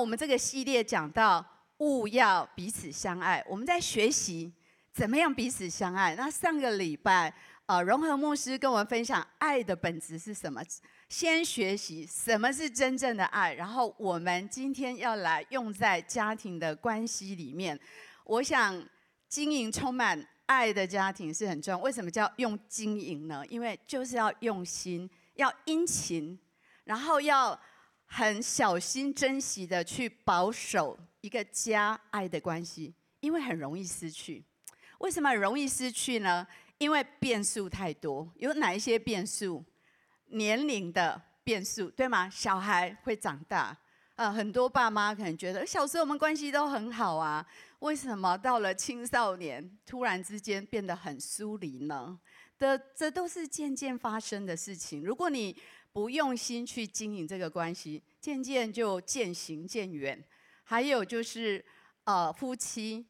我们这个系列讲到务要彼此相爱，我们在学习怎么样彼此相爱。那上个礼拜，呃，荣和牧师跟我们分享爱的本质是什么？先学习什么是真正的爱，然后我们今天要来用在家庭的关系里面。我想经营充满爱的家庭是很重要。为什么叫用经营呢？因为就是要用心，要殷勤，然后要很小心、珍惜的去保守一个家爱的关系，因为很容易失去。为什么容易失去呢？因为变数太多。有哪一些变数？年龄的变数，对吗？小孩会长大。呃，很多爸妈可能觉得小时候我们关系都很好啊，为什么到了青少年突然之间变得很疏离呢？的，这都是渐渐发生的事情。如果你不用心去经营这个关系，渐渐就渐行渐远。还有就是，呃，夫妻，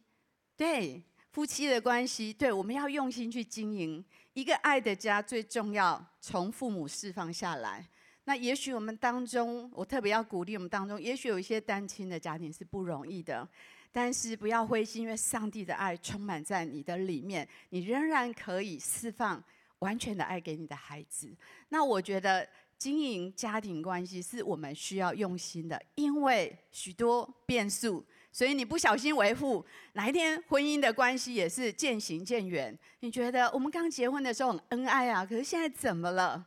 对夫妻的关系，对我们要用心去经营一个爱的家，最重要从父母释放下来。那也许我们当中，我特别要鼓励我们当中，也许有一些单亲的家庭是不容易的，但是不要灰心，因为上帝的爱充满在你的里面，你仍然可以释放完全的爱给你的孩子。那我觉得经营家庭关系是我们需要用心的，因为许多变数，所以你不小心维护，哪一天婚姻的关系也是渐行渐远。你觉得我们刚结婚的时候很恩爱啊，可是现在怎么了？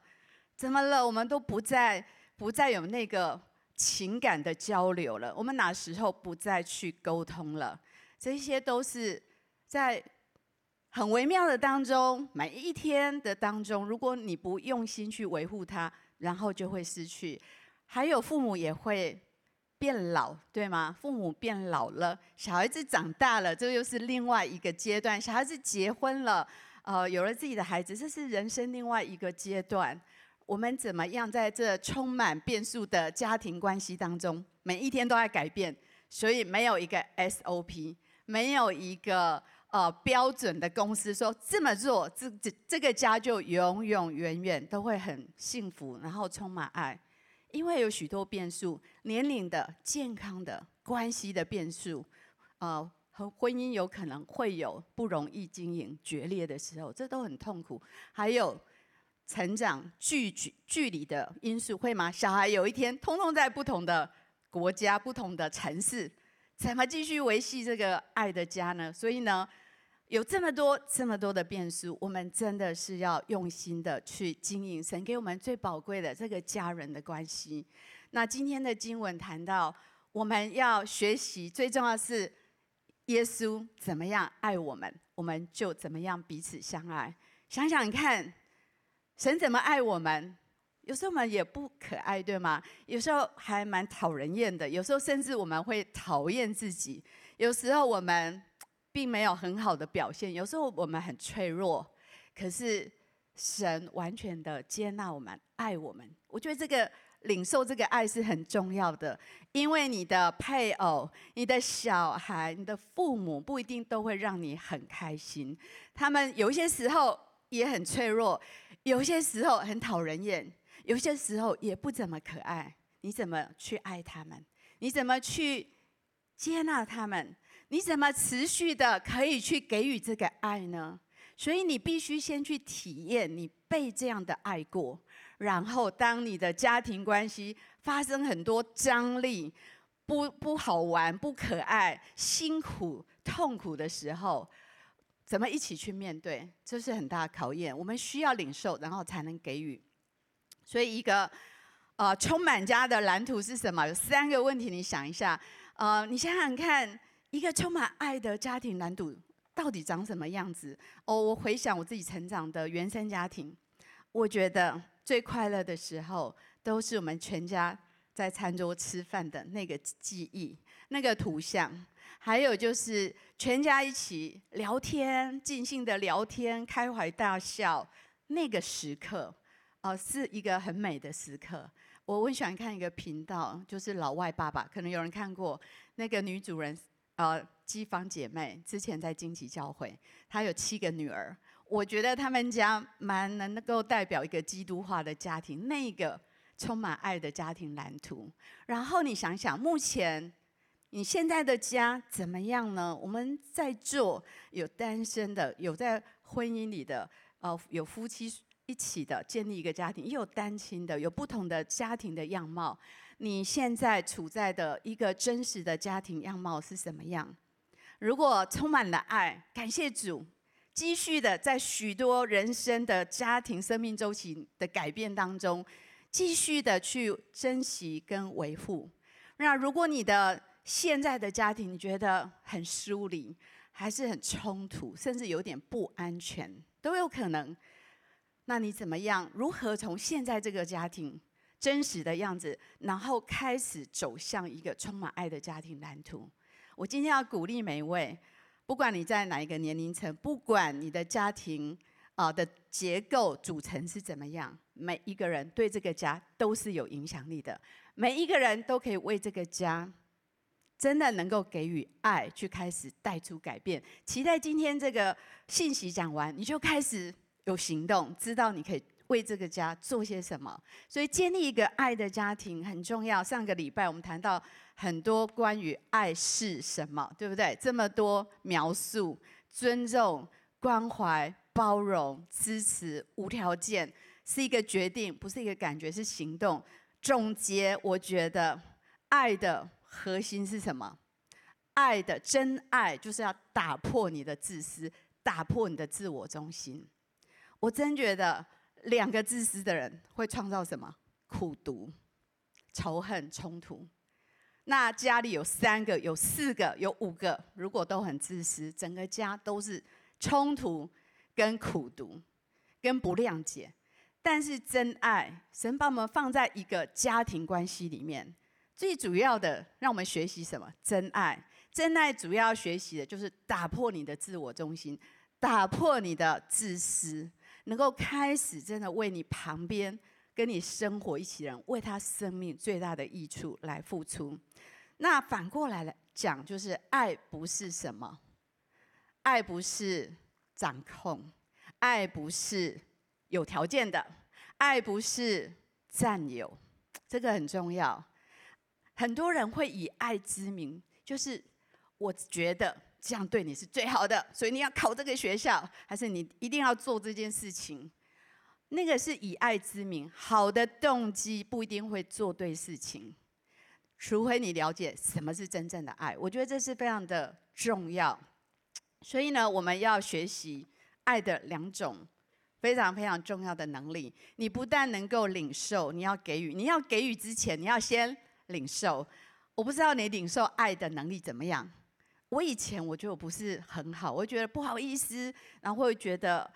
怎么了？我们都不再不再有那个情感的交流了。我们哪时候不再去沟通了？这些都是在很微妙的当中，每一天的当中，如果你不用心去维护它，然后就会失去。还有父母也会变老，对吗？父母变老了，小孩子长大了，这又是另外一个阶段。小孩子结婚了，呃，有了自己的孩子，这是人生另外一个阶段。我们怎么样在这充满变数的家庭关系当中，每一天都在改变，所以没有一个 SOP，没有一个呃标准的公司说这么做，这这这个家就永永远远都会很幸福，然后充满爱，因为有许多变数，年龄的、健康的、关系的变数，呃，和婚姻有可能会有不容易经营、决裂的时候，这都很痛苦，还有。成长距距距离的因素会吗？小孩有一天通通在不同的国家、不同的城市，怎么继续维系这个爱的家呢？所以呢，有这么多这么多的变数，我们真的是要用心的去经营神给我们最宝贵的这个家人的关系。那今天的经文谈到，我们要学习最重要是耶稣怎么样爱我们，我们就怎么样彼此相爱。想想看。神怎么爱我们？有时候我们也不可爱，对吗？有时候还蛮讨人厌的。有时候甚至我们会讨厌自己。有时候我们并没有很好的表现。有时候我们很脆弱。可是神完全的接纳我们，爱我们。我觉得这个领受这个爱是很重要的。因为你的配偶、你的小孩、你的父母不一定都会让你很开心。他们有些时候也很脆弱。有些时候很讨人厌，有些时候也不怎么可爱。你怎么去爱他们？你怎么去接纳他们？你怎么持续的可以去给予这个爱呢？所以你必须先去体验你被这样的爱过，然后当你的家庭关系发生很多张力、不不好玩、不可爱、辛苦、痛苦的时候。怎么一起去面对？这是很大的考验。我们需要领受，然后才能给予。所以，一个呃充满家的蓝图是什么？有三个问题，你想一下。呃，你想想看，一个充满爱的家庭蓝图到底长什么样子？哦，我回想我自己成长的原生家庭，我觉得最快乐的时候，都是我们全家在餐桌吃饭的那个记忆，那个图像。还有就是全家一起聊天，尽兴的聊天，开怀大笑，那个时刻，哦，是一个很美的时刻。我很喜欢看一个频道，就是老外爸爸，可能有人看过。那个女主人，呃，姬芳姐妹，之前在荆棘教会，她有七个女儿。我觉得他们家蛮能够代表一个基督化的家庭，那个。充满爱的家庭蓝图。然后你想想，目前你现在的家怎么样呢？我们在做有单身的，有在婚姻里的，呃，有夫妻一起的建立一个家庭，也有单亲的，有不同的家庭的样貌。你现在处在的一个真实的家庭样貌是什么样？如果充满了爱，感谢主，继续的在许多人生的家庭生命周期的改变当中，继续的去珍惜跟维护。那如果你的现在的家庭你觉得很疏离，还是很冲突，甚至有点不安全，都有可能。那你怎么样？如何从现在这个家庭？真实的样子，然后开始走向一个充满爱的家庭蓝图。我今天要鼓励每一位，不管你在哪一个年龄层，不管你的家庭啊的结构组成是怎么样，每一个人对这个家都是有影响力的。每一个人都可以为这个家真的能够给予爱，去开始带出改变。期待今天这个信息讲完，你就开始有行动，知道你可以。为这个家做些什么？所以建立一个爱的家庭很重要。上个礼拜我们谈到很多关于爱是什么，对不对？这么多描述：尊重、关怀、包容、支持、无条件，是一个决定，不是一个感觉，是行动。总结，我觉得爱的核心是什么？爱的真爱就是要打破你的自私，打破你的自我中心。我真觉得。两个自私的人会创造什么？苦读、仇恨、冲突。那家里有三个、有四个、有五个，如果都很自私，整个家都是冲突、跟苦读、跟不谅解。但是真爱，神把我们放在一个家庭关系里面，最主要的让我们学习什么？真爱。真爱主要学习的就是打破你的自我中心，打破你的自私。能够开始真的为你旁边跟你生活一起人，为他生命最大的益处来付出。那反过来来讲，就是爱不是什么？爱不是掌控，爱不是有条件的，爱不是占有，这个很重要。很多人会以爱之名，就是我觉得。这样对你是最好的，所以你要考这个学校，还是你一定要做这件事情？那个是以爱之名，好的动机不一定会做对事情，除非你了解什么是真正的爱。我觉得这是非常的重要。所以呢，我们要学习爱的两种非常非常重要的能力。你不但能够领受，你要给予。你要给予之前，你要先领受。我不知道你领受爱的能力怎么样。我以前我觉得我不是很好，我觉得不好意思，然后会觉得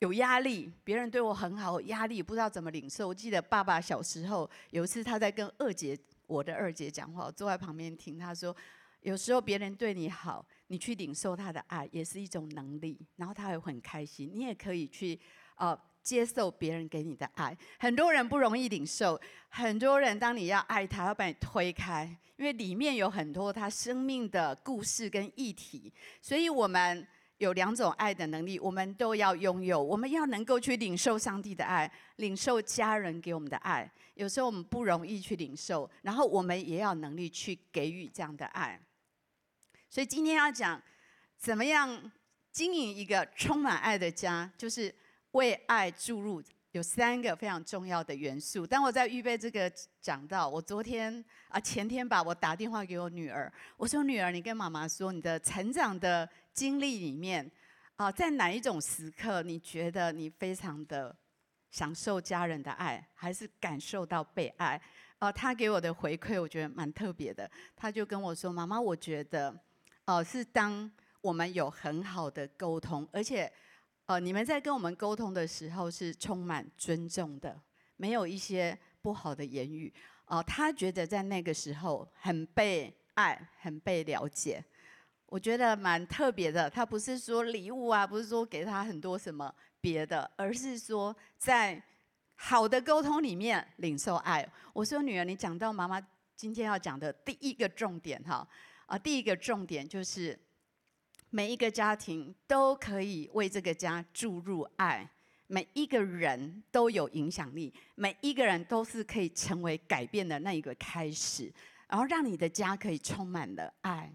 有压力，别人对我很好，压力不知道怎么领受。我记得爸爸小时候有一次他在跟二姐，我的二姐讲话，我坐在旁边听，他说有时候别人对你好，你去领受他的爱也是一种能力，然后他会很开心。你也可以去呃。接受别人给你的爱，很多人不容易领受。很多人当你要爱他，要把你推开，因为里面有很多他生命的故事跟议题。所以，我们有两种爱的能力，我们都要拥有。我们要能够去领受上帝的爱，领受家人给我们的爱。有时候我们不容易去领受，然后我们也要能力去给予这样的爱。所以今天要讲怎么样经营一个充满爱的家，就是。为爱注入有三个非常重要的元素。当我在预备这个讲到，我昨天啊前天吧，我打电话给我女儿，我说：“女儿，你跟妈妈说，你的成长的经历里面啊，在哪一种时刻，你觉得你非常的享受家人的爱，还是感受到被爱？”啊，她给我的回馈，我觉得蛮特别的。她就跟我说：“妈妈，我觉得哦，是当我们有很好的沟通，而且。”哦，你们在跟我们沟通的时候是充满尊重的，没有一些不好的言语。哦，他觉得在那个时候很被爱，很被了解。我觉得蛮特别的。他不是说礼物啊，不是说给他很多什么别的，而是说在好的沟通里面领受爱。我说女儿，你讲到妈妈今天要讲的第一个重点哈，啊，第一个重点就是。每一个家庭都可以为这个家注入爱，每一个人都有影响力，每一个人都是可以成为改变的那一个开始，然后让你的家可以充满了爱。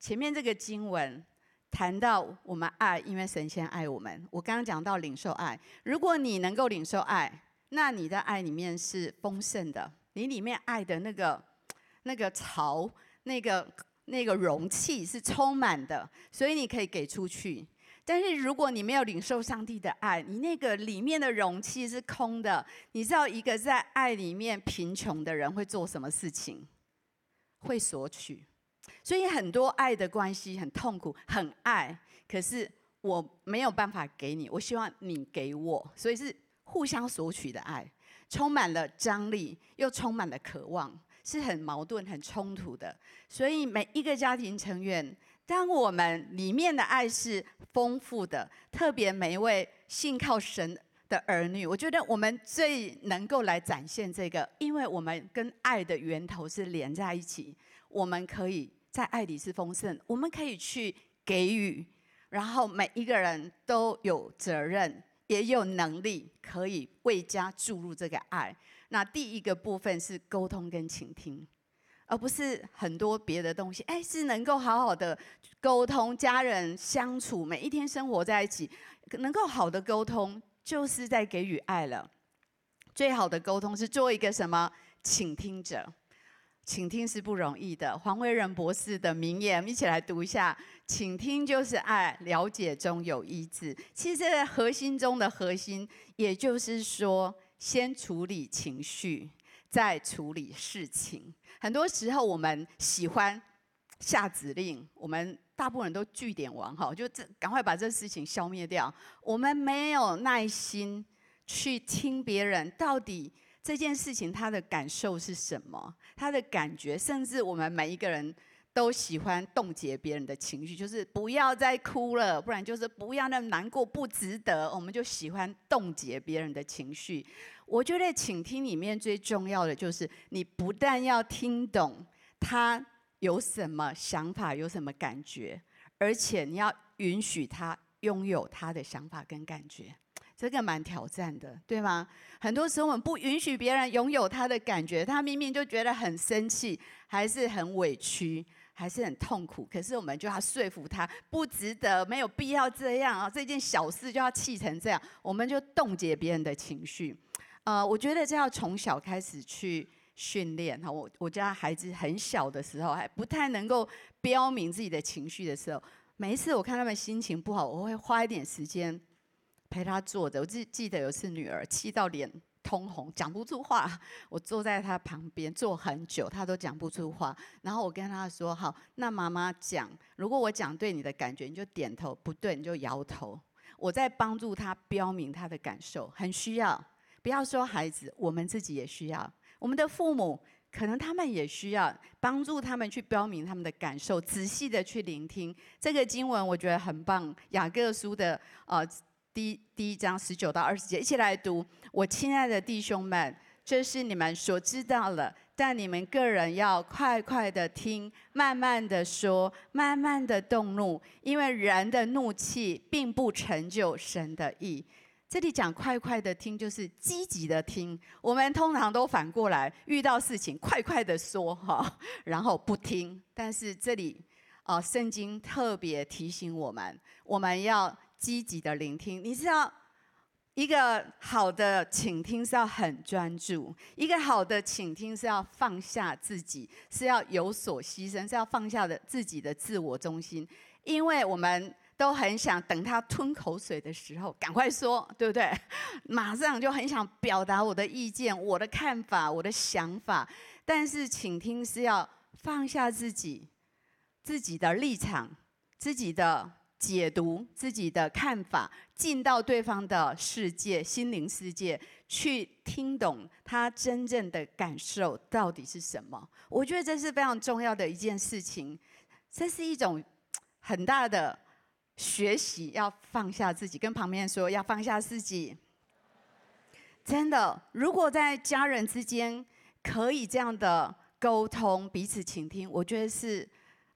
前面这个经文谈到我们爱，因为神仙爱我们。我刚刚讲到领受爱，如果你能够领受爱，那你的爱里面是丰盛的，你里面爱的那个那个潮，那个那个容器是充满的，所以你可以给出去。但是如果你没有领受上帝的爱，你那个里面的容器是空的。你知道一个在爱里面贫穷的人会做什么事情？会索取。所以很多爱的关系很痛苦，很爱，可是我没有办法给你，我希望你给我，所以是互相索取的爱，充满了张力，又充满了渴望，是很矛盾、很冲突的。所以每一个家庭成员。当我们里面的爱是丰富的，特别每一位信靠神的儿女，我觉得我们最能够来展现这个，因为我们跟爱的源头是连在一起，我们可以在爱里是丰盛，我们可以去给予，然后每一个人都有责任，也有能力可以为家注入这个爱。那第一个部分是沟通跟倾听。而不是很多别的东西，哎，是能够好好的沟通，家人相处，每一天生活在一起，能够好的沟通，就是在给予爱了。最好的沟通是做一个什么？倾听者，倾听是不容易的。黄伟仁博士的名言，我们一起来读一下：倾听就是爱，了解中有医治。其实核心中的核心，也就是说，先处理情绪。再处理事情，很多时候我们喜欢下指令，我们大部分人都句点王哈，就这赶快把这事情消灭掉。我们没有耐心去听别人到底这件事情他的感受是什么，他的感觉，甚至我们每一个人都喜欢冻结别人的情绪，就是不要再哭了，不然就是不要那么难过，不值得，我们就喜欢冻结别人的情绪。我觉得倾听里面最重要的就是，你不但要听懂他有什么想法、有什么感觉，而且你要允许他拥有他的想法跟感觉，这个蛮挑战的，对吗？很多时候我们不允许别人拥有他的感觉，他明明就觉得很生气，还是很委屈，还是很痛苦，可是我们就要说服他不值得，没有必要这样啊！这件小事就要气成这样，我们就冻结别人的情绪。呃，我觉得这要从小开始去训练哈。我我家孩子很小的时候，还不太能够标明自己的情绪的时候，每一次我看他们心情不好，我会花一点时间陪他坐着。我记记得有一次女儿气到脸通红，讲不出话，我坐在他旁边坐很久，他都讲不出话。然后我跟他说：“好，那妈妈讲，如果我讲对你的感觉，你就点头；不对，你就摇头。”我在帮助他标明他的感受，很需要。不要说孩子，我们自己也需要。我们的父母可能他们也需要帮助他们去标明他们的感受，仔细的去聆听。这个经文我觉得很棒，雅各书的呃第第一章十九到二十节，一起来读。我亲爱的弟兄们，这是你们所知道的，但你们个人要快快的听，慢慢的说，慢慢的动怒，因为人的怒气并不成就神的义。这里讲快快的听，就是积极的听。我们通常都反过来，遇到事情快快的说哈，然后不听。但是这里啊，圣经特别提醒我们，我们要积极的聆听。你知道，一个好的倾听是要很专注，一个好的倾听是要放下自己，是要有所牺牲，是要放下的自己的自我中心，因为我们。都很想等他吞口水的时候赶快说，对不对？马上就很想表达我的意见、我的看法、我的想法。但是倾听是要放下自己、自己的立场、自己的解读、自己的看法，进到对方的世界、心灵世界，去听懂他真正的感受到底是什么。我觉得这是非常重要的一件事情。这是一种很大的。学习要放下自己，跟旁边说要放下自己。真的，如果在家人之间可以这样的沟通，彼此倾听，我觉得是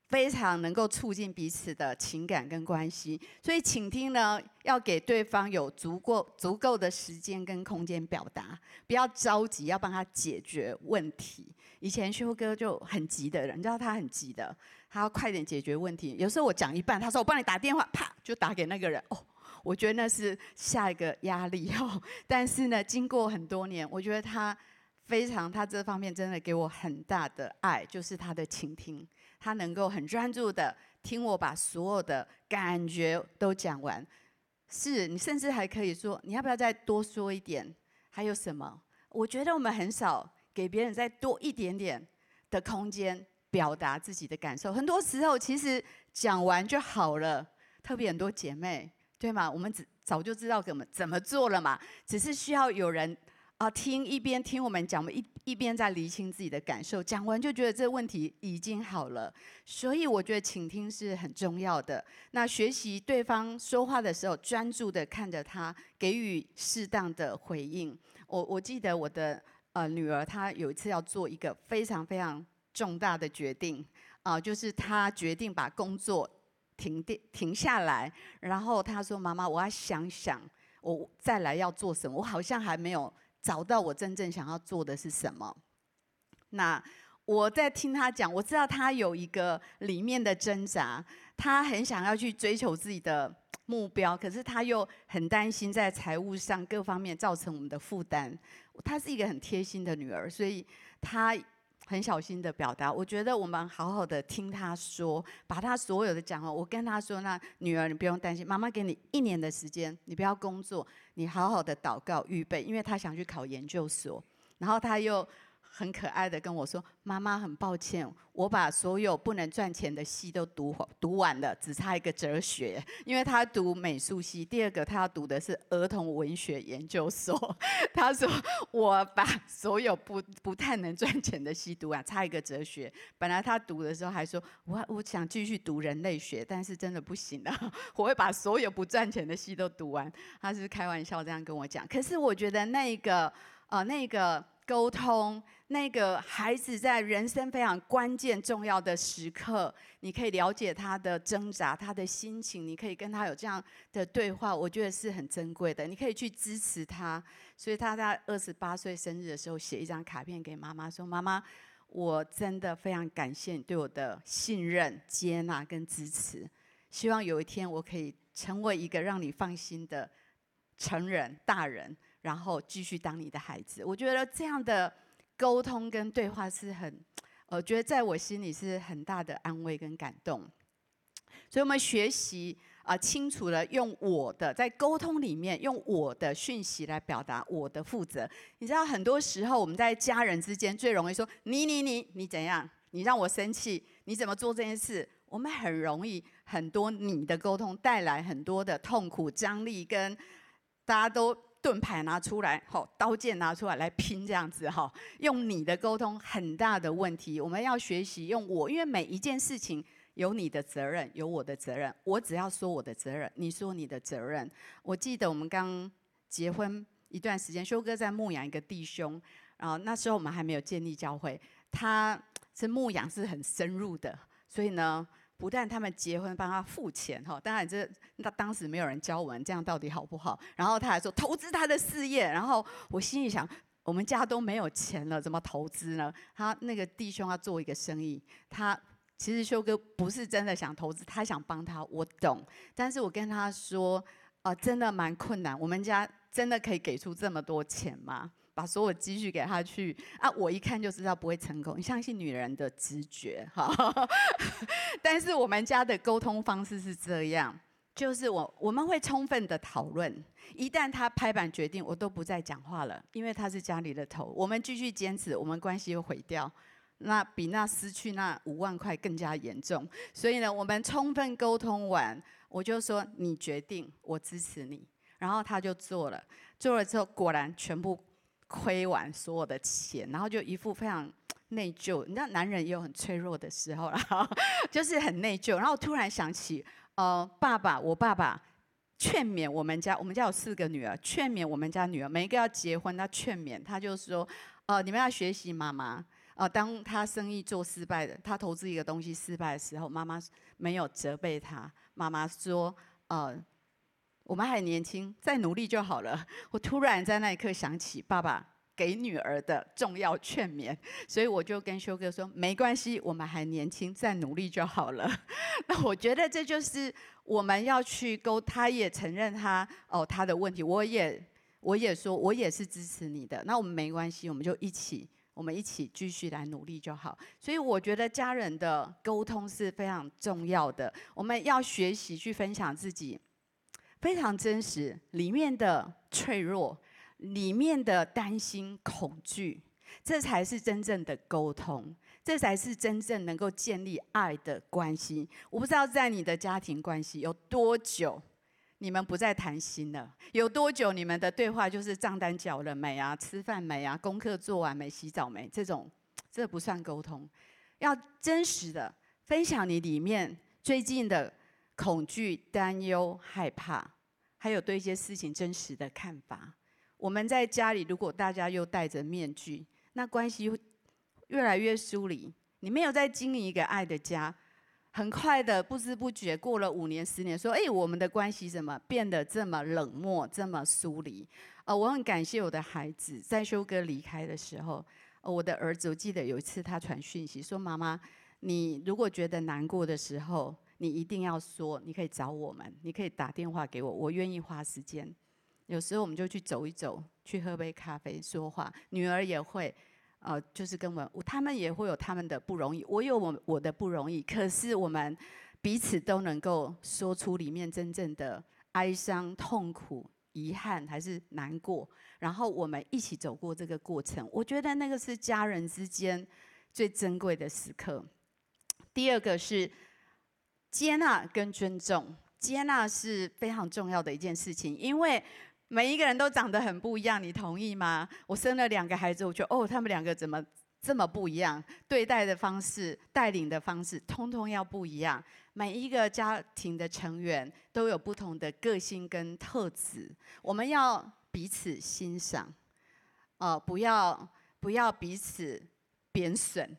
非常能够促进彼此的情感跟关系，所以倾听呢，要给对方有足够足够的时间跟空间表达，不要着急，要帮他解决问题。以前修哥就很急的人，你知道他很急的，他要快点解决问题。有时候我讲一半，他说我帮你打电话，啪就打给那个人。哦，我觉得那是下一个压力哦。但是呢，经过很多年，我觉得他非常，他这方面真的给我很大的爱，就是他的倾听。他能够很专注的听我把所有的感觉都讲完，是你甚至还可以说，你要不要再多说一点？还有什么？我觉得我们很少给别人再多一点点的空间表达自己的感受。很多时候其实讲完就好了，特别很多姐妹，对吗？我们只早就知道怎么怎么做了嘛，只是需要有人。啊，听一边听我们讲，我们一一边在厘清自己的感受。讲完就觉得这个问题已经好了，所以我觉得倾听是很重要的。那学习对方说话的时候，专注的看着他，给予适当的回应。我我记得我的呃女儿，她有一次要做一个非常非常重大的决定啊、就是她决定把工作停电停下来，然后她说：“妈妈，我要想想，我再来要做什么。我好像还没有。”找到我真正想要做的是什么？那我在听他讲，我知道他有一个里面的挣扎，他很想要去追求自己的目标，可是他又很担心在财务上各方面造成我们的负担。她是一个很贴心的女儿，所以她。很小心的表达，我觉得我们好好的听他说，把他所有的讲哦，我跟他说：“那女儿，你不用担心，妈妈给你一年的时间，你不要工作，你好好的祷告预备，因为他想去考研究所。”然后他又。很可爱的跟我说：“妈妈，很抱歉，我把所有不能赚钱的系都读读完了，只差一个哲学，因为他读美术系。第二个，他要读的是儿童文学研究所。他说我把所有不不太能赚钱的系读完，差一个哲学。本来他读的时候还说，我我想继续读人类学，但是真的不行了，我会把所有不赚钱的系都读完。他是开玩笑这样跟我讲。可是我觉得那个呃那个。”沟通，那个孩子在人生非常关键重要的时刻，你可以了解他的挣扎，他的心情，你可以跟他有这样的对话，我觉得是很珍贵的。你可以去支持他，所以他在二十八岁生日的时候写一张卡片给妈妈，说：“妈妈，我真的非常感谢你对我的信任、接纳跟支持，希望有一天我可以成为一个让你放心的成人、大人。”然后继续当你的孩子，我觉得这样的沟通跟对话是很，呃，觉得在我心里是很大的安慰跟感动。所以，我们学习啊，清楚的用我的在沟通里面用我的讯息来表达我的负责。你知道，很多时候我们在家人之间最容易说你你你你怎样，你让我生气，你怎么做这件事？我们很容易很多你的沟通带来很多的痛苦、张力，跟大家都。盾牌拿出来，好，刀剑拿出来来拼这样子哈，用你的沟通很大的问题，我们要学习用我，因为每一件事情有你的责任，有我的责任，我只要说我的责任，你说你的责任。我记得我们刚结婚一段时间，修哥在牧养一个弟兄，然后那时候我们还没有建立教会，他是牧养是很深入的，所以呢。不但他们结婚帮他付钱哈，当然这那当时没有人教我们这样到底好不好？然后他还说投资他的事业，然后我心里想，我们家都没有钱了，怎么投资呢？他那个弟兄要做一个生意，他其实修哥不是真的想投资，他想帮他，我懂。但是我跟他说，啊、真的蛮困难，我们家真的可以给出这么多钱吗？把所有积蓄给他去啊！我一看就知道不会成功。你相信女人的直觉哈。但是我们家的沟通方式是这样，就是我我们会充分的讨论。一旦他拍板决定，我都不再讲话了，因为他是家里的头。我们继续坚持，我们关系又毁掉，那比那失去那五万块更加严重。所以呢，我们充分沟通完，我就说你决定，我支持你。然后他就做了，做了之后果然全部。亏完所有的钱，然后就一副非常内疚。你知道，男人也有很脆弱的时候，然后就是很内疚。然后突然想起，呃，爸爸，我爸爸劝勉我们家，我们家有四个女儿，劝勉我们家女儿每一个要结婚，他劝勉，他就说，呃，你们要学习妈妈，呃，当他生意做失败的，他投资一个东西失败的时候，妈妈没有责备他，妈妈说：“呃，我们还年轻，再努力就好了。”我突然在那一刻想起爸爸给女儿的重要劝勉，所以我就跟修哥说：“没关系，我们还年轻，再努力就好了。”那我觉得这就是我们要去沟，他也承认他哦他的问题，我也我也说我也是支持你的。那我们没关系，我们就一起。我们一起继续来努力就好，所以我觉得家人的沟通是非常重要的。我们要学习去分享自己非常真实里面的脆弱，里面的担心、恐惧，这才是真正的沟通，这才是真正能够建立爱的关系。我不知道在你的家庭关系有多久。你们不再谈心了，有多久？你们的对话就是账单缴了没啊？吃饭没啊？功课做完没？洗澡没？这种，这不算沟通。要真实的分享你里面最近的恐惧、担忧、害怕，还有对一些事情真实的看法。我们在家里，如果大家又戴着面具，那关系会越来越疏离。你没有在经营一个爱的家。很快的，不知不觉过了五年、十年，说：“哎，我们的关系怎么变得这么冷漠、这么疏离？”呃，我很感谢我的孩子，在修哥离开的时候，我的儿子，我记得有一次他传讯息说：“妈妈，你如果觉得难过的时候，你一定要说，你可以找我们，你可以打电话给我，我愿意花时间。有时候我们就去走一走，去喝杯咖啡，说话。女儿也会。”呃，就是跟我，他们也会有他们的不容易，我有我我的不容易，可是我们彼此都能够说出里面真正的哀伤、痛苦、遗憾还是难过，然后我们一起走过这个过程，我觉得那个是家人之间最珍贵的时刻。第二个是接纳跟尊重，接纳是非常重要的一件事情，因为。每一个人都长得很不一样，你同意吗？我生了两个孩子，我觉得哦，他们两个怎么这么不一样？对待的方式、带领的方式，通通要不一样。每一个家庭的成员都有不同的个性跟特质，我们要彼此欣赏，呃，不要不要彼此贬损。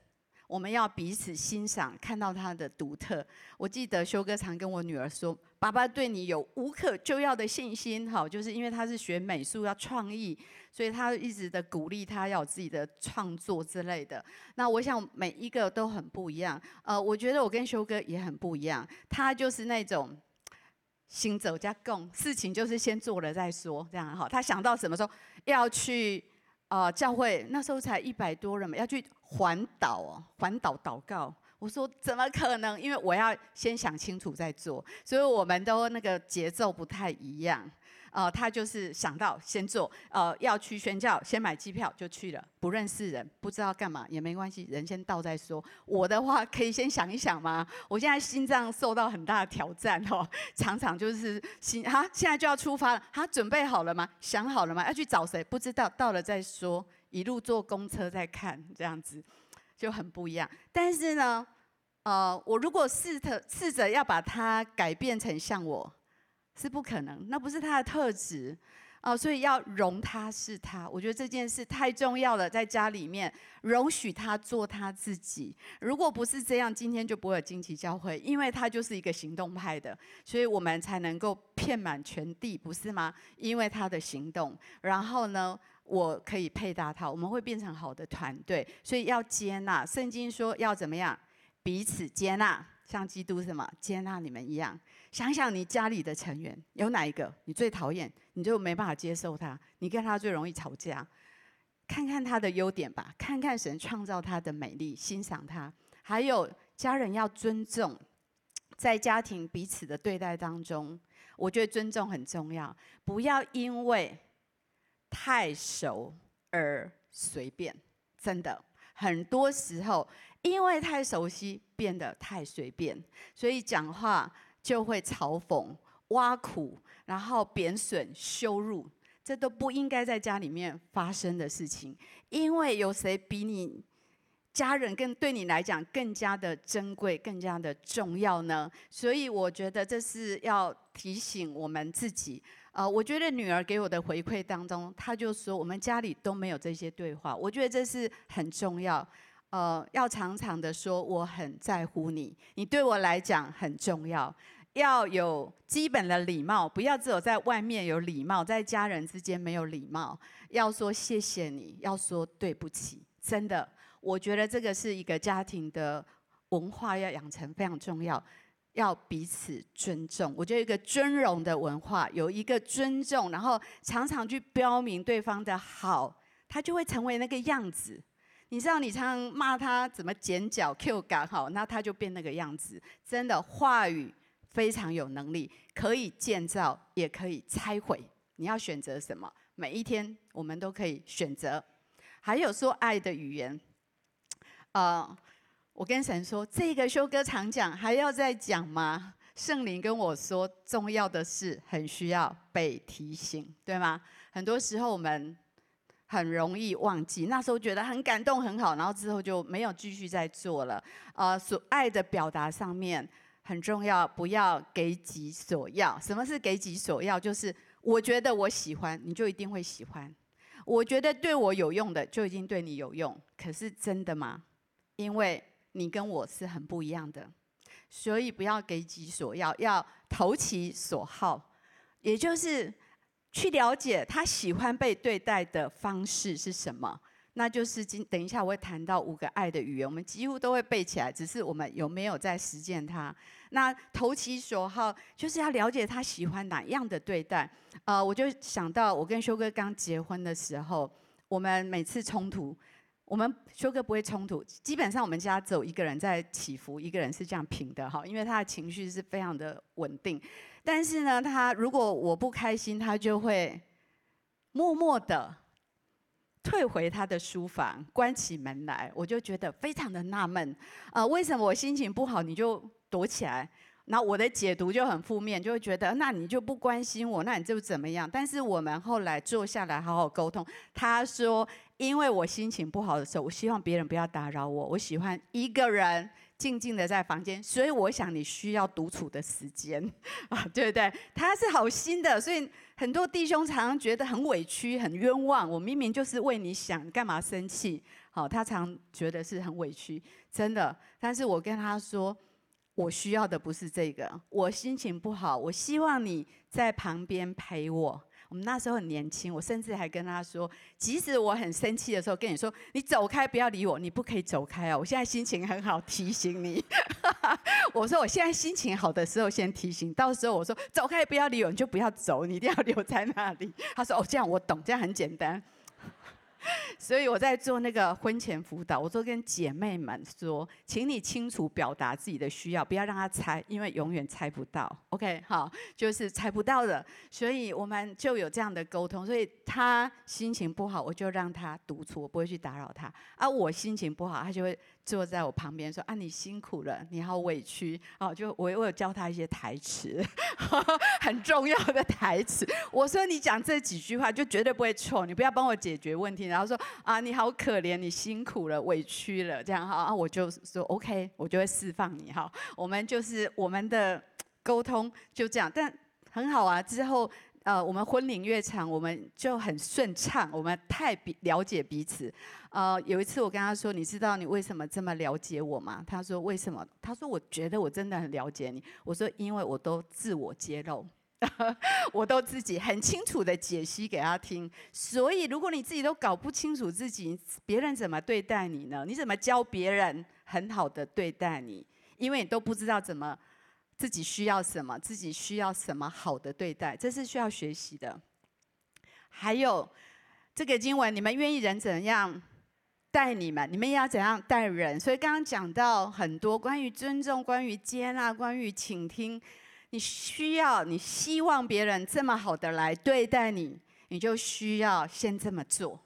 我们要彼此欣赏，看到他的独特。我记得修哥常跟我女儿说：“爸爸对你有无可救药的信心。”好，就是因为他是学美术要创意，所以他一直的鼓励他要有自己的创作之类的。那我想每一个都很不一样。呃，我觉得我跟修哥也很不一样。他就是那种行走加共，事情就是先做了再说，这样好。他想到什么时候要去。呃，教会那时候才一百多人嘛，要去环岛哦，环岛祷告。我说怎么可能？因为我要先想清楚再做，所以我们都那个节奏不太一样。呃，他就是想到先做，呃，要去宣教，先买机票就去了，不认识人，不知道干嘛也没关系，人先到再说。我的话可以先想一想吗？我现在心脏受到很大的挑战哦，常常就是心哈，现在就要出发了，他准备好了吗？想好了吗？要去找谁？不知道，到了再说，一路坐公车在看，这样子就很不一样。但是呢，呃，我如果试着试着要把它改变成像我。是不可能，那不是他的特质，哦，所以要容他是他。我觉得这件事太重要了，在家里面容许他做他自己。如果不是这样，今天就不会有惊奇教会，因为他就是一个行动派的，所以我们才能够遍满全地，不是吗？因为他的行动，然后呢，我可以配搭他，我们会变成好的团队。所以要接纳，圣经说要怎么样？彼此接纳，像基督什么接纳你们一样。想想你家里的成员有哪一个你最讨厌，你就没办法接受他，你跟他最容易吵架。看看他的优点吧，看看神创造他的美丽，欣赏他。还有家人要尊重，在家庭彼此的对待当中，我觉得尊重很重要，不要因为太熟而随便。真的，很多时候因为太熟悉变得太随便，所以讲话。就会嘲讽、挖苦，然后贬损、羞辱，这都不应该在家里面发生的事情。因为有谁比你家人更对你来讲更加的珍贵、更加的重要呢？所以我觉得这是要提醒我们自己。呃，我觉得女儿给我的回馈当中，她就说我们家里都没有这些对话。我觉得这是很重要。呃，要常常的说我很在乎你，你对我来讲很重要。要有基本的礼貌，不要只有在外面有礼貌，在家人之间没有礼貌。要说谢谢你，要说对不起，真的，我觉得这个是一个家庭的文化要养成非常重要。要彼此尊重，我觉得一个尊荣的文化，有一个尊重，然后常常去标明对方的好，他就会成为那个样子。你知道，你常常骂他怎么剪脚 Q 感好，那他就变那个样子。真的，话语非常有能力，可以建造，也可以拆毁。你要选择什么？每一天我们都可以选择。还有说爱的语言，呃，我跟神说，这个修哥常讲，还要再讲吗？圣灵跟我说，重要的是很需要被提醒，对吗？很多时候我们。很容易忘记，那时候觉得很感动很好，然后之后就没有继续再做了。呃，所爱的表达上面很重要，不要给己所要。什么是给己所要？就是我觉得我喜欢，你就一定会喜欢；我觉得对我有用的，就已经对你有用。可是真的吗？因为你跟我是很不一样的，所以不要给己所要，要投其所好，也就是。去了解他喜欢被对待的方式是什么？那就是今等一下我会谈到五个爱的语言，我们几乎都会背起来，只是我们有没有在实践它？那投其所好，就是要了解他喜欢哪样的对待。呃，我就想到我跟修哥刚结婚的时候，我们每次冲突，我们修哥不会冲突，基本上我们家只有一个人在起伏，一个人是这样平的哈，因为他的情绪是非常的稳定。但是呢，他如果我不开心，他就会默默的退回他的书房，关起门来。我就觉得非常的纳闷，啊、为什么我心情不好你就躲起来？那我的解读就很负面，就会觉得那你就不关心我，那你就怎么样？但是我们后来坐下来好好沟通，他说，因为我心情不好的时候，我希望别人不要打扰我，我喜欢一个人。静静的在房间，所以我想你需要独处的时间 啊，对不对？他是好心的，所以很多弟兄常常觉得很委屈、很冤枉。我明明就是为你想，干嘛生气？好，他常觉得是很委屈，真的。但是我跟他说，我需要的不是这个，我心情不好，我希望你在旁边陪我。我们那时候很年轻，我甚至还跟他说，即使我很生气的时候，跟你说，你走开，不要理我，你不可以走开啊。我现在心情很好，提醒你。我说我现在心情好的时候先提醒，到时候我说走开，不要理我，你就不要走，你一定要留在那里。他说哦，这样我懂，这样很简单。所以我在做那个婚前辅导，我都跟姐妹们说，请你清楚表达自己的需要，不要让他猜，因为永远猜不到。OK，好，就是猜不到的。所以我们就有这样的沟通。所以他心情不好，我就让他独处，我不会去打扰他。而我心情不好，他就会。坐在我旁边说：“啊，你辛苦了，你好委屈哦。”就我我有教他一些台词，很重要的台词。我说：“你讲这几句话就绝对不会错，你不要帮我解决问题。”然后说：“啊，你好可怜，你辛苦了，委屈了，这样哈。”啊，我就说：“OK，我就会释放你哈。”我们就是我们的沟通就这样，但很好啊。之后。呃，我们婚龄越长，我们就很顺畅，我们太比了解彼此。呃，有一次我跟他说：“你知道你为什么这么了解我吗？”他说：“为什么？”他说：“我觉得我真的很了解你。”我说：“因为我都自我揭露，我都自己很清楚的解析给他听。所以，如果你自己都搞不清楚自己，别人怎么对待你呢？你怎么教别人很好的对待你？因为你都不知道怎么。”自己需要什么？自己需要什么好的对待？这是需要学习的。还有这个经文，你们愿意人怎样待你们，你们要怎样待人。所以刚刚讲到很多关于尊重、关于接纳、关于倾听。你需要，你希望别人这么好的来对待你，你就需要先这么做，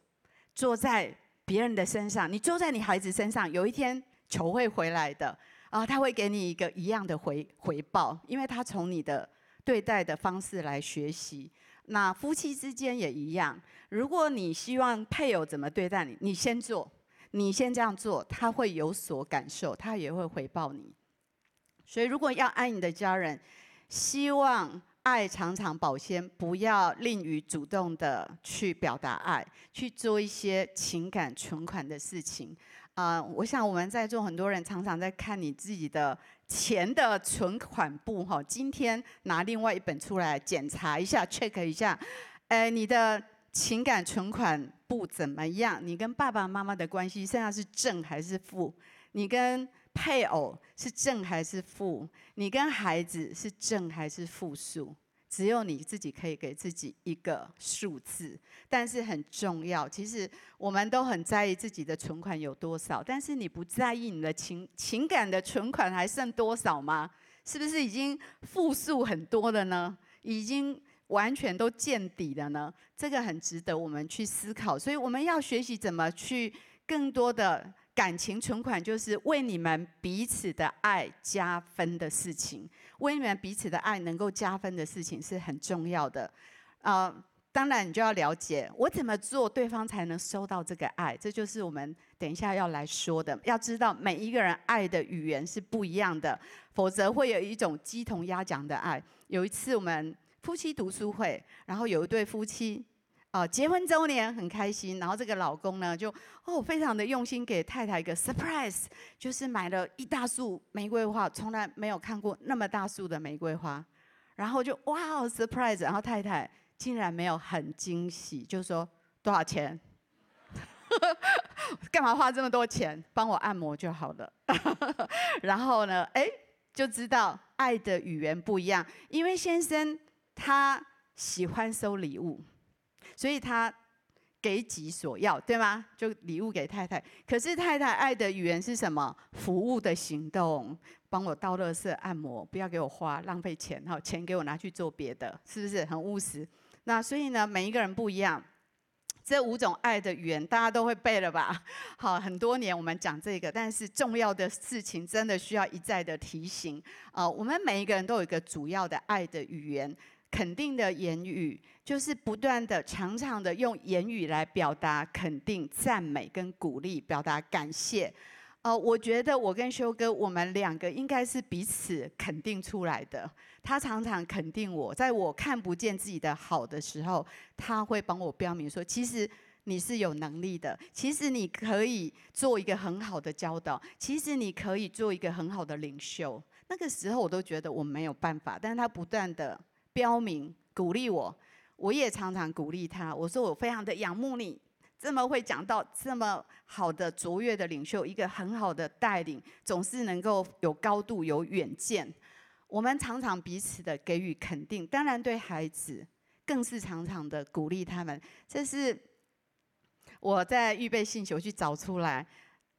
做在别人的身上。你坐在你孩子身上，有一天球会回来的。啊，他会给你一个一样的回回报，因为他从你的对待的方式来学习。那夫妻之间也一样，如果你希望配偶怎么对待你，你先做，你先这样做，他会有所感受，他也会回报你。所以，如果要爱你的家人，希望爱常常保鲜，不要吝于主动的去表达爱，去做一些情感存款的事情。啊、我想我们在座很多人常常在看你自己的钱的存款簿哈。今天拿另外一本出来检查一下，check 一下，哎，你的情感存款簿怎么样？你跟爸爸妈妈的关系现在是正还是负？你跟配偶是正还是负？你跟孩子是正还是负数？只有你自己可以给自己一个数字，但是很重要。其实我们都很在意自己的存款有多少，但是你不在意你的情情感的存款还剩多少吗？是不是已经负数很多了呢？已经完全都见底了呢？这个很值得我们去思考。所以我们要学习怎么去更多的。感情存款就是为你们彼此的爱加分的事情，为你们彼此的爱能够加分的事情是很重要的。呃，当然你就要了解我怎么做，对方才能收到这个爱，这就是我们等一下要来说的。要知道每一个人爱的语言是不一样的，否则会有一种鸡同鸭讲的爱。有一次我们夫妻读书会，然后有一对夫妻。哦，结婚周年很开心，然后这个老公呢，就哦非常的用心给太太一个 surprise，就是买了一大束玫瑰花，从来没有看过那么大束的玫瑰花，然后就哇哦 surprise，然后太太竟然没有很惊喜，就说多少钱？干嘛花这么多钱？帮我按摩就好了。然后呢，哎，就知道爱的语言不一样，因为先生他喜欢收礼物。所以他给己所要，对吗？就礼物给太太。可是太太爱的语言是什么？服务的行动，帮我倒垃圾、按摩，不要给我花，浪费钱。好，钱给我拿去做别的，是不是很务实？那所以呢，每一个人不一样。这五种爱的语言，大家都会背了吧？好，很多年我们讲这个，但是重要的事情真的需要一再的提醒。啊、我们每一个人都有一个主要的爱的语言。肯定的言语，就是不断的、常常的用言语来表达肯定、赞美跟鼓励，表达感谢。呃，我觉得我跟修哥，我们两个应该是彼此肯定出来的。他常常肯定我，在我看不见自己的好的时候，他会帮我标明说，其实你是有能力的，其实你可以做一个很好的教导，其实你可以做一个很好的领袖。那个时候我都觉得我没有办法，但是他不断的。标明鼓励我，我也常常鼓励他。我说我非常的仰慕你，这么会讲到这么好的卓越的领袖，一个很好的带领，总是能够有高度、有远见。我们常常彼此的给予肯定，当然对孩子更是常常的鼓励他们。这是我在预备信息去找出来，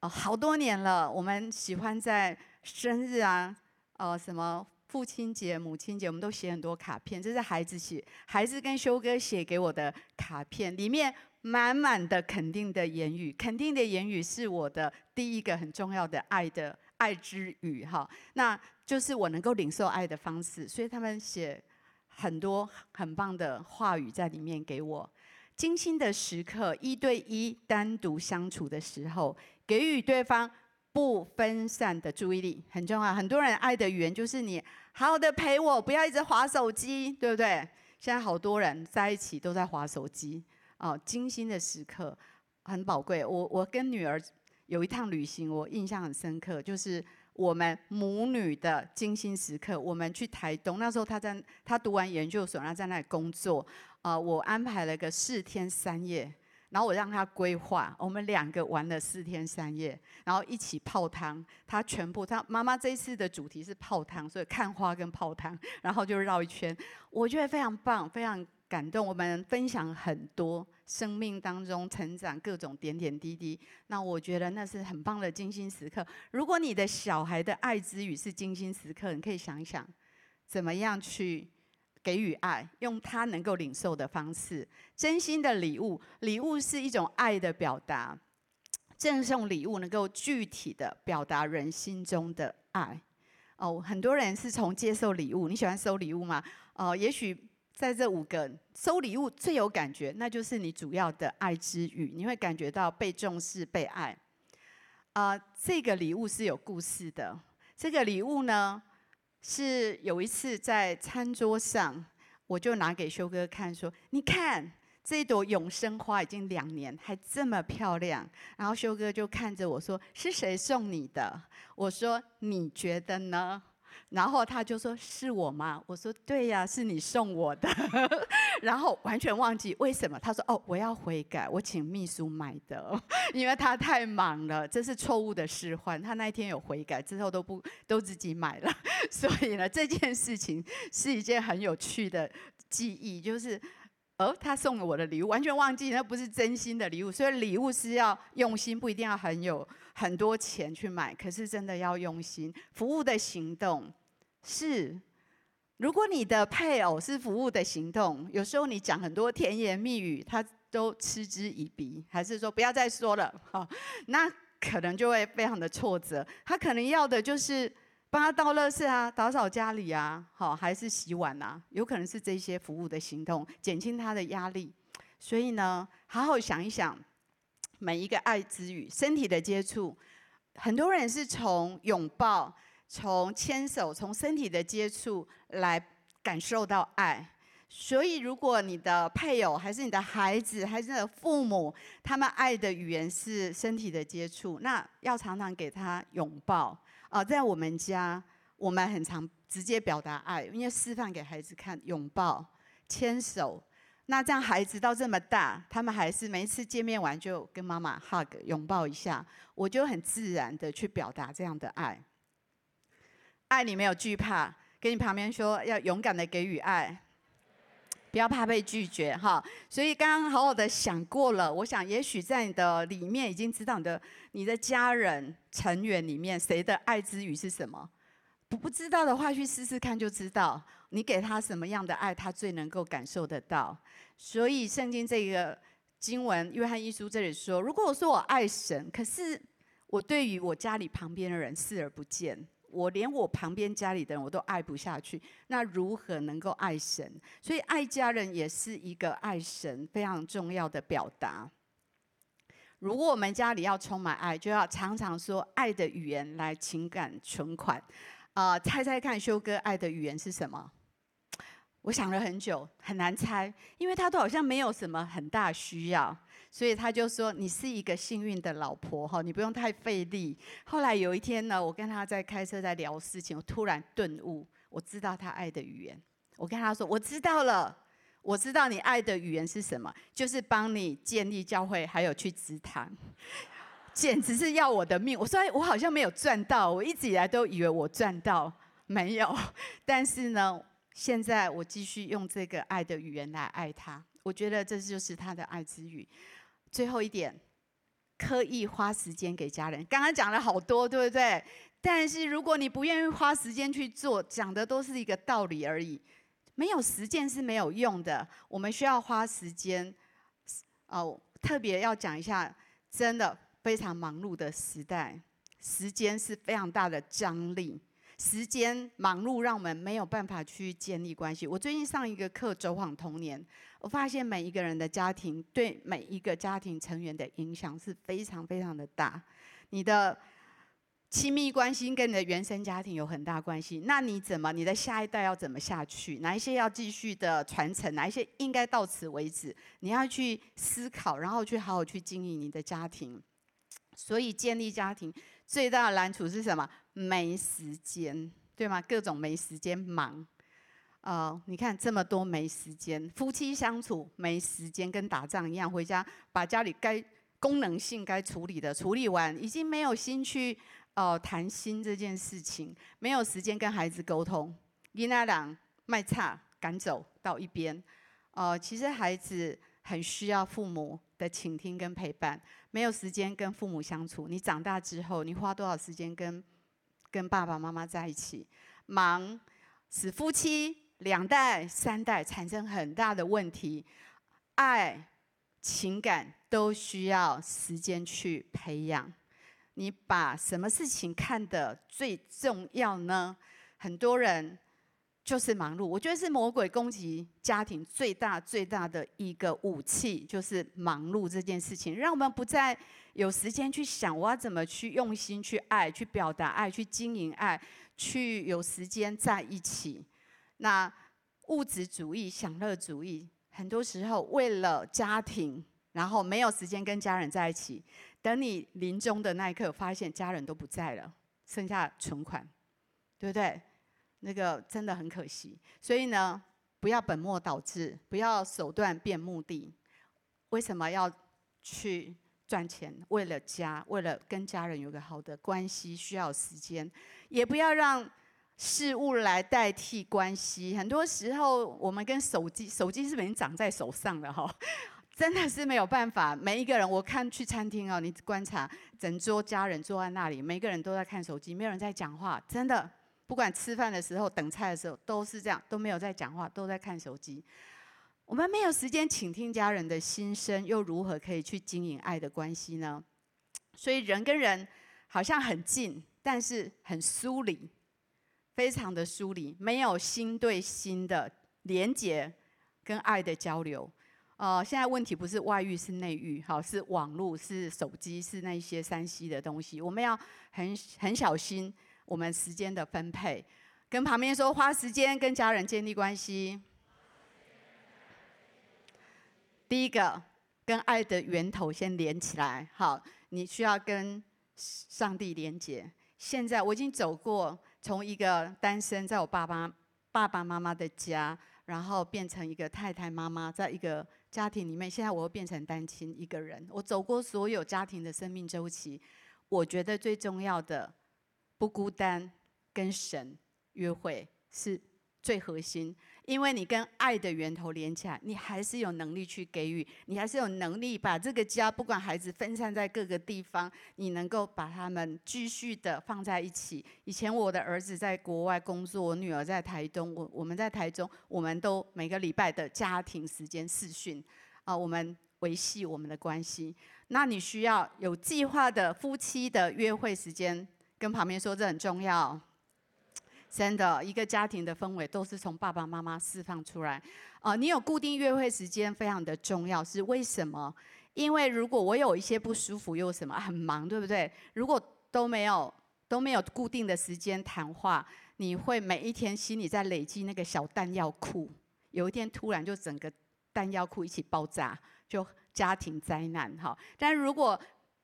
哦，好多年了。我们喜欢在生日啊，呃，什么？父亲节、母亲节，我们都写很多卡片。这是孩子写，孩子跟修哥写给我的卡片，里面满满的肯定的言语。肯定的言语是我的第一个很重要的爱的爱之语，哈，那就是我能够领受爱的方式。所以他们写很多很棒的话语在里面给我。精心的时刻，一对一单独相处的时候，给予对方不分散的注意力很重要。很多人爱的语言就是你。好好的陪我，不要一直划手机，对不对？现在好多人在一起都在划手机，哦，精心的时刻很宝贵。我我跟女儿有一趟旅行，我印象很深刻，就是我们母女的精心时刻。我们去台东，那时候她在她读完研究所，然后在那里工作，啊，我安排了个四天三夜。然后我让他规划，我们两个玩了四天三夜，然后一起泡汤。他全部，他妈妈这一次的主题是泡汤，所以看花跟泡汤，然后就绕一圈。我觉得非常棒，非常感动。我们分享很多生命当中成长各种点点滴滴。那我觉得那是很棒的精心时刻。如果你的小孩的爱之语是精心时刻，你可以想一想，怎么样去。给予爱，用他能够领受的方式，真心的礼物，礼物是一种爱的表达。赠送礼物能够具体的表达人心中的爱。哦，很多人是从接受礼物，你喜欢收礼物吗？哦，也许在这五个收礼物最有感觉，那就是你主要的爱之语，你会感觉到被重视、被爱。啊、呃，这个礼物是有故事的。这个礼物呢？是有一次在餐桌上，我就拿给修哥看，说：“你看这朵永生花已经两年，还这么漂亮。然后修哥就看着我说：“是谁送你的？”我说：“你觉得呢？”然后他就说：“是我吗？”我说：“对呀，是你送我的。”然后完全忘记为什么。他说：“哦，我要悔改，我请秘书买的，因为他太忙了，这是错误的示范。他那一天有悔改之后都不都自己买了，所以呢，这件事情是一件很有趣的记忆，就是。”哦，他送了我的礼物，完全忘记那不是真心的礼物。所以礼物是要用心，不一定要很有很多钱去买，可是真的要用心。服务的行动是，如果你的配偶是服务的行动，有时候你讲很多甜言蜜语，他都嗤之以鼻，还是说不要再说了，哈，那可能就会非常的挫折。他可能要的就是。帮他倒垃圾啊，打扫家里啊，好，还是洗碗啊，有可能是这些服务的行动，减轻他的压力。所以呢，好好想一想，每一个爱之语，身体的接触，很多人是从拥抱、从牵手、从身体的接触来感受到爱。所以，如果你的配偶，还是你的孩子，还是你的父母，他们爱的语言是身体的接触，那要常常给他拥抱。啊，在我们家，我们很常直接表达爱，因为示范给孩子看，拥抱、牵手。那这样孩子到这么大，他们还是每一次见面完就跟妈妈 hug 拥抱一下，我就很自然的去表达这样的爱。爱你没有惧怕，跟你旁边说要勇敢的给予爱。不要怕被拒绝哈，所以刚刚好好的想过了，我想也许在你的里面已经知道你的你的家人成员里面谁的爱之语是什么，不不知道的话去试试看就知道，你给他什么样的爱，他最能够感受得到。所以圣经这个经文约翰一书这里说，如果我说我爱神，可是我对于我家里旁边的人视而不见。我连我旁边家里的人我都爱不下去，那如何能够爱神？所以爱家人也是一个爱神非常重要的表达。如果我们家里要充满爱，就要常常说爱的语言来情感存款。啊、猜猜看，修哥爱的语言是什么？我想了很久，很难猜，因为他都好像没有什么很大需要。所以他就说：“你是一个幸运的老婆哈，你不用太费力。”后来有一天呢，我跟他在开车在聊事情，我突然顿悟，我知道他爱的语言。我跟他说：“我知道了，我知道你爱的语言是什么，就是帮你建立教会，还有去职堂，简直是要我的命。”我说：“我好像没有赚到，我一直以来都以为我赚到，没有。但是呢，现在我继续用这个爱的语言来爱他，我觉得这就是他的爱之语。”最后一点，刻意花时间给家人。刚刚讲了好多，对不对？但是如果你不愿意花时间去做，讲的都是一个道理而已。没有实践是没有用的。我们需要花时间。哦，特别要讲一下，真的非常忙碌的时代，时间是非常大的张力。时间忙碌，让我们没有办法去建立关系。我最近上一个课，走访童年，我发现每一个人的家庭对每一个家庭成员的影响是非常非常的大。你的亲密关系跟你的原生家庭有很大关系。那你怎么，你的下一代要怎么下去？哪一些要继续的传承？哪一些应该到此为止？你要去思考，然后去好好去经营你的家庭。所以建立家庭最大的难处是什么？没时间，对吗？各种没时间忙，呃，你看这么多没时间，夫妻相处没时间，跟打仗一样，回家把家里该功能性该处理的处理完，已经没有心去呃谈心这件事情，没有时间跟孩子沟通，伊那两卖差赶走到一边，呃，其实孩子很需要父母的倾听跟陪伴，没有时间跟父母相处，你长大之后，你花多少时间跟？跟爸爸妈妈在一起，忙使夫妻两代三代产生很大的问题，爱情感都需要时间去培养。你把什么事情看得最重要呢？很多人。就是忙碌，我觉得是魔鬼攻击家庭最大最大的一个武器，就是忙碌这件事情，让我们不再有时间去想我要怎么去用心去爱、去表达爱、去经营爱、去有时间在一起。那物质主义、享乐主义很多时候为了家庭，然后没有时间跟家人在一起。等你临终的那一刻，发现家人都不在了，剩下存款，对不对？那个真的很可惜。所以呢，不要本末倒置，不要手段变目的。为什么要去赚钱？为了家，为了跟家人有个好的关系，需要时间。也不要让事物来代替关系，很多时候我们跟手机，手机是已经长在手上了哈？真的是没有办法。每一个人，我看去餐厅哦，你观察整桌家人坐在那里，每个人都在看手机，没有人在讲话。真的，不管吃饭的时候、等菜的时候，都是这样，都没有在讲话，都在看手机。我们没有时间倾听家人的心声，又如何可以去经营爱的关系呢？所以人跟人好像很近，但是很疏离。非常的疏离，没有心对心的连接跟爱的交流。呃，现在问题不是外遇，是内遇，好，是网络，是手机，是那些 3C 的东西。我们要很很小心我们时间的分配。跟旁边说，花时间跟家人建立关系。第一个，跟爱的源头先连起来。好，你需要跟上帝连接。现在我已经走过。从一个单身，在我爸爸爸爸妈妈的家，然后变成一个太太妈妈，在一个家庭里面。现在我又变成单亲一个人。我走过所有家庭的生命周期，我觉得最重要的不孤单，跟神约会是最核心。因为你跟爱的源头连起来，你还是有能力去给予，你还是有能力把这个家，不管孩子分散在各个地方，你能够把他们继续的放在一起。以前我的儿子在国外工作，我女儿在台东，我我们在台中，我们都每个礼拜的家庭时间视讯，啊，我们维系我们的关系。那你需要有计划的夫妻的约会时间，跟旁边说这很重要。真的，一个家庭的氛围都是从爸爸妈妈释放出来。啊、呃，你有固定约会时间非常的重要，是为什么？因为如果我有一些不舒服，又什么很忙，对不对？如果都没有都没有固定的时间谈话，你会每一天心里在累积那个小弹药库，有一天突然就整个弹药库一起爆炸，就家庭灾难哈。但如果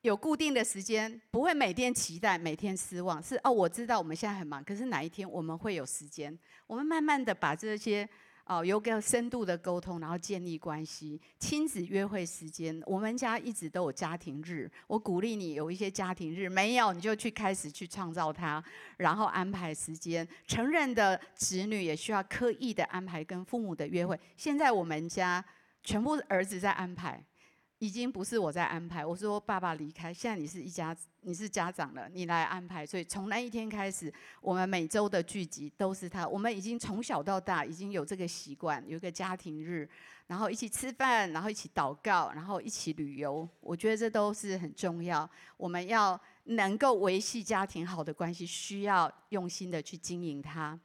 有固定的时间，不会每天期待，每天失望。是哦，我知道我们现在很忙，可是哪一天我们会有时间？我们慢慢的把这些哦，有个深度的沟通，然后建立关系。亲子约会时间，我们家一直都有家庭日。我鼓励你有一些家庭日，没有你就去开始去创造它，然后安排时间。成人的子女也需要刻意的安排跟父母的约会。现在我们家全部儿子在安排。已经不是我在安排，我说爸爸离开，现在你是一家，你是家长了，你来安排。所以从那一天开始，我们每周的聚集都是他。我们已经从小到大已经有这个习惯，有一个家庭日，然后一起吃饭，然后一起祷告，然后一起旅游。我觉得这都是很重要。我们要能够维系家庭好的关系，需要用心的去经营它。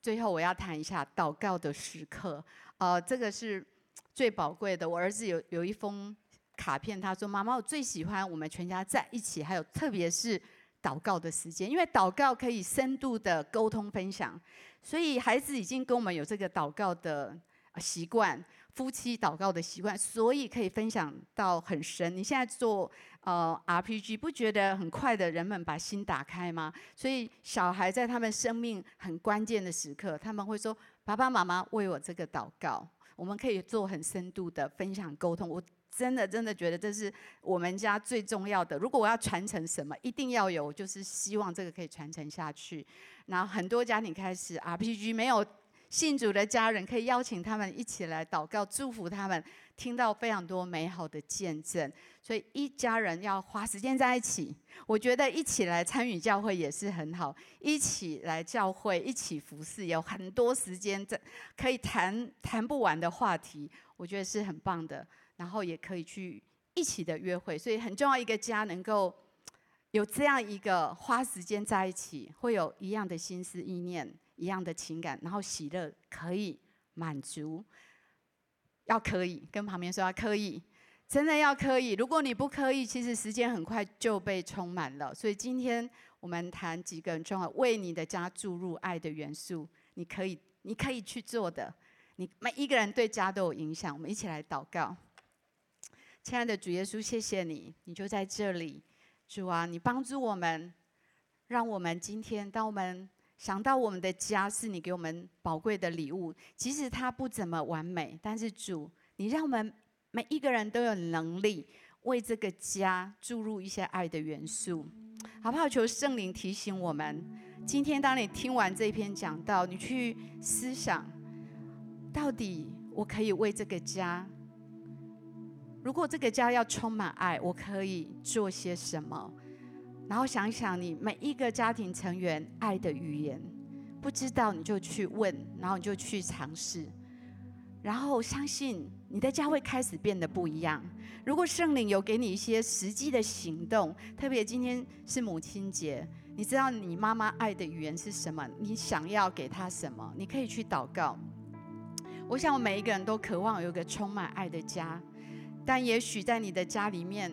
最后我要谈一下祷告的时刻，呃，这个是。最宝贵的，我儿子有有一封卡片，他说：“妈妈，我最喜欢我们全家在一起，还有特别是祷告的时间，因为祷告可以深度的沟通分享。所以孩子已经跟我们有这个祷告的习惯，夫妻祷告的习惯，所以可以分享到很深。你现在做呃 RPG，不觉得很快的人们把心打开吗？所以小孩在他们生命很关键的时刻，他们会说：爸爸妈妈为我这个祷告。”我们可以做很深度的分享沟通，我真的真的觉得这是我们家最重要的。如果我要传承什么，一定要有，就是希望这个可以传承下去。然后很多家庭开始 RPG 没有信主的家人，可以邀请他们一起来祷告，祝福他们。听到非常多美好的见证，所以一家人要花时间在一起。我觉得一起来参与教会也是很好，一起来教会一起服侍，有很多时间在可以谈谈不完的话题，我觉得是很棒的。然后也可以去一起的约会，所以很重要一个家能够有这样一个花时间在一起，会有一样的心思意念，一样的情感，然后喜乐可以满足。要可以跟旁边说要可以，真的要可以。如果你不可以，其实时间很快就被充满了。所以今天我们谈几个很重要，为你的家注入爱的元素。你可以，你可以去做的，你每一个人对家都有影响。我们一起来祷告，亲爱的主耶稣，谢谢你，你就在这里，主啊，你帮助我们，让我们今天当我们想到我们的家是你给我们宝贵的礼物，即使它不怎么完美，但是主，你让我们每一个人都有能力为这个家注入一些爱的元素，好不好？求圣灵提醒我们，今天当你听完这篇讲道，你去思想，到底我可以为这个家，如果这个家要充满爱，我可以做些什么？然后想想你每一个家庭成员爱的语言，不知道你就去问，然后你就去尝试，然后相信你的家会开始变得不一样。如果圣灵有给你一些实际的行动，特别今天是母亲节，你知道你妈妈爱的语言是什么？你想要给她什么？你可以去祷告。我想我每一个人都渴望有一个充满爱的家，但也许在你的家里面。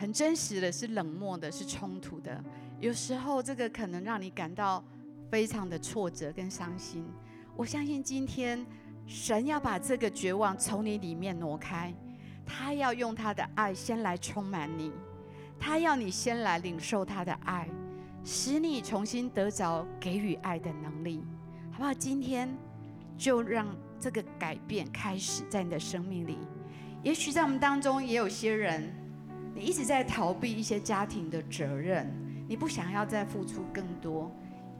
很真实的是冷漠的，是冲突的。有时候这个可能让你感到非常的挫折跟伤心。我相信今天神要把这个绝望从你里面挪开，他要用他的爱先来充满你，他要你先来领受他的爱，使你重新得着给予爱的能力，好不好？今天就让这个改变开始在你的生命里。也许在我们当中也有些人。你一直在逃避一些家庭的责任，你不想要再付出更多，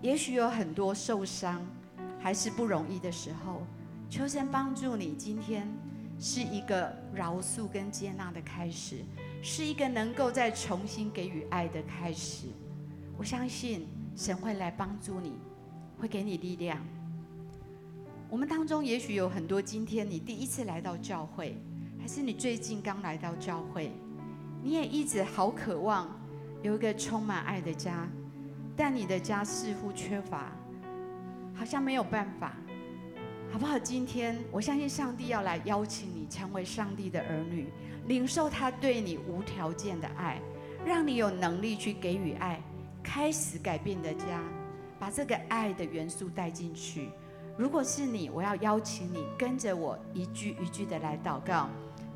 也许有很多受伤，还是不容易的时候，求神帮助你。今天是一个饶恕跟接纳的开始，是一个能够再重新给予爱的开始。我相信神会来帮助你，会给你力量。我们当中也许有很多，今天你第一次来到教会，还是你最近刚来到教会。你也一直好渴望有一个充满爱的家，但你的家似乎缺乏，好像没有办法，好不好？今天我相信上帝要来邀请你成为上帝的儿女，领受他对你无条件的爱，让你有能力去给予爱，开始改变你的家，把这个爱的元素带进去。如果是你，我要邀请你跟着我一句一句的来祷告，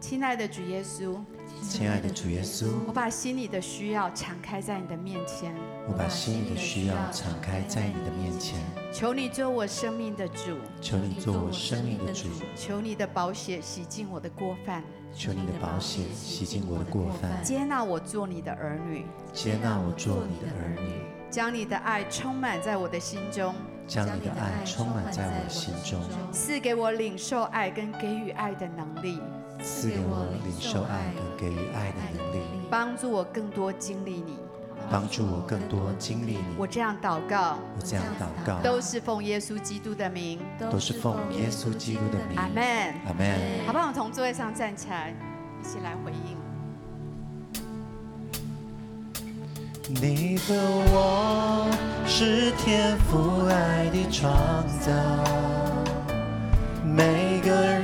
亲爱的主耶稣。亲爱的主耶稣，我把心里的需要敞开在你的面前。我把心里的需要敞开在你的面前。求你做我生命的主。求你做我生命的主。求你的宝血洗净我的过犯。求你的宝血洗净我的过犯。接纳我做你的儿女。接纳我做你的儿女。将你的爱充满在我的心中。将你的爱充满在我的心中。赐给我领受爱跟给予爱的能力。赐给我领受爱和给予爱的能力，帮助我更多经历你，帮助我更多经历你。我这样祷告，我这样祷告，都是奉耶稣基督的名，都是奉耶稣基督的名。阿门，阿门。好不好？我从座位上站起来，一起来回应。你和我是天父爱的创造，每个人。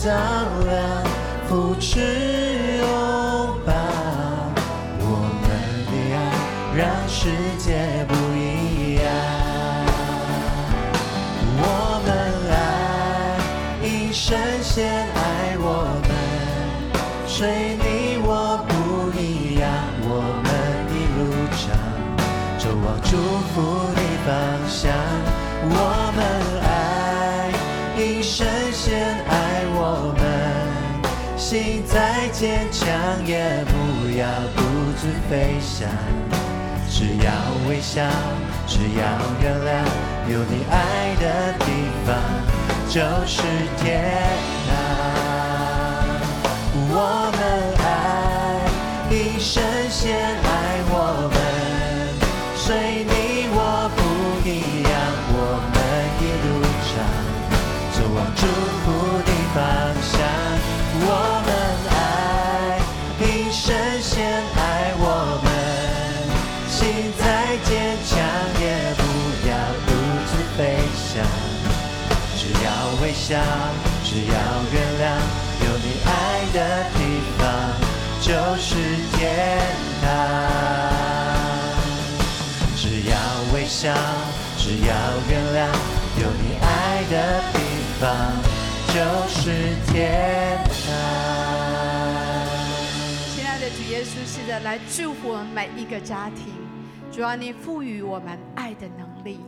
照亮，扶持拥抱，我们的爱让世界不一样。我们爱，一生先爱我们，随你我不一样，我们一路上就往祝福的方向，坚强也不要独自飞翔，只要微笑，只要原谅，有你爱的地方就是天堂。我笑，只要原谅，有你爱的地方就是天堂。只要微笑，只要原谅，有你爱的地方就是天堂。亲爱的主耶稣，是的，来祝福我们每一个家庭。主要，你赋予我们爱的能力，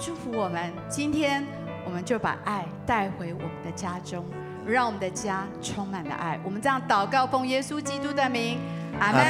祝福我们。今天我们就把爱带回我们的家中，让我们的家充满了爱。我们这样祷告，奉耶稣基督的名，阿门。